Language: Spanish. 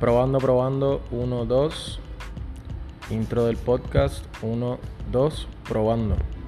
Probando, probando, 1, 2. Intro del podcast, 1, 2, probando.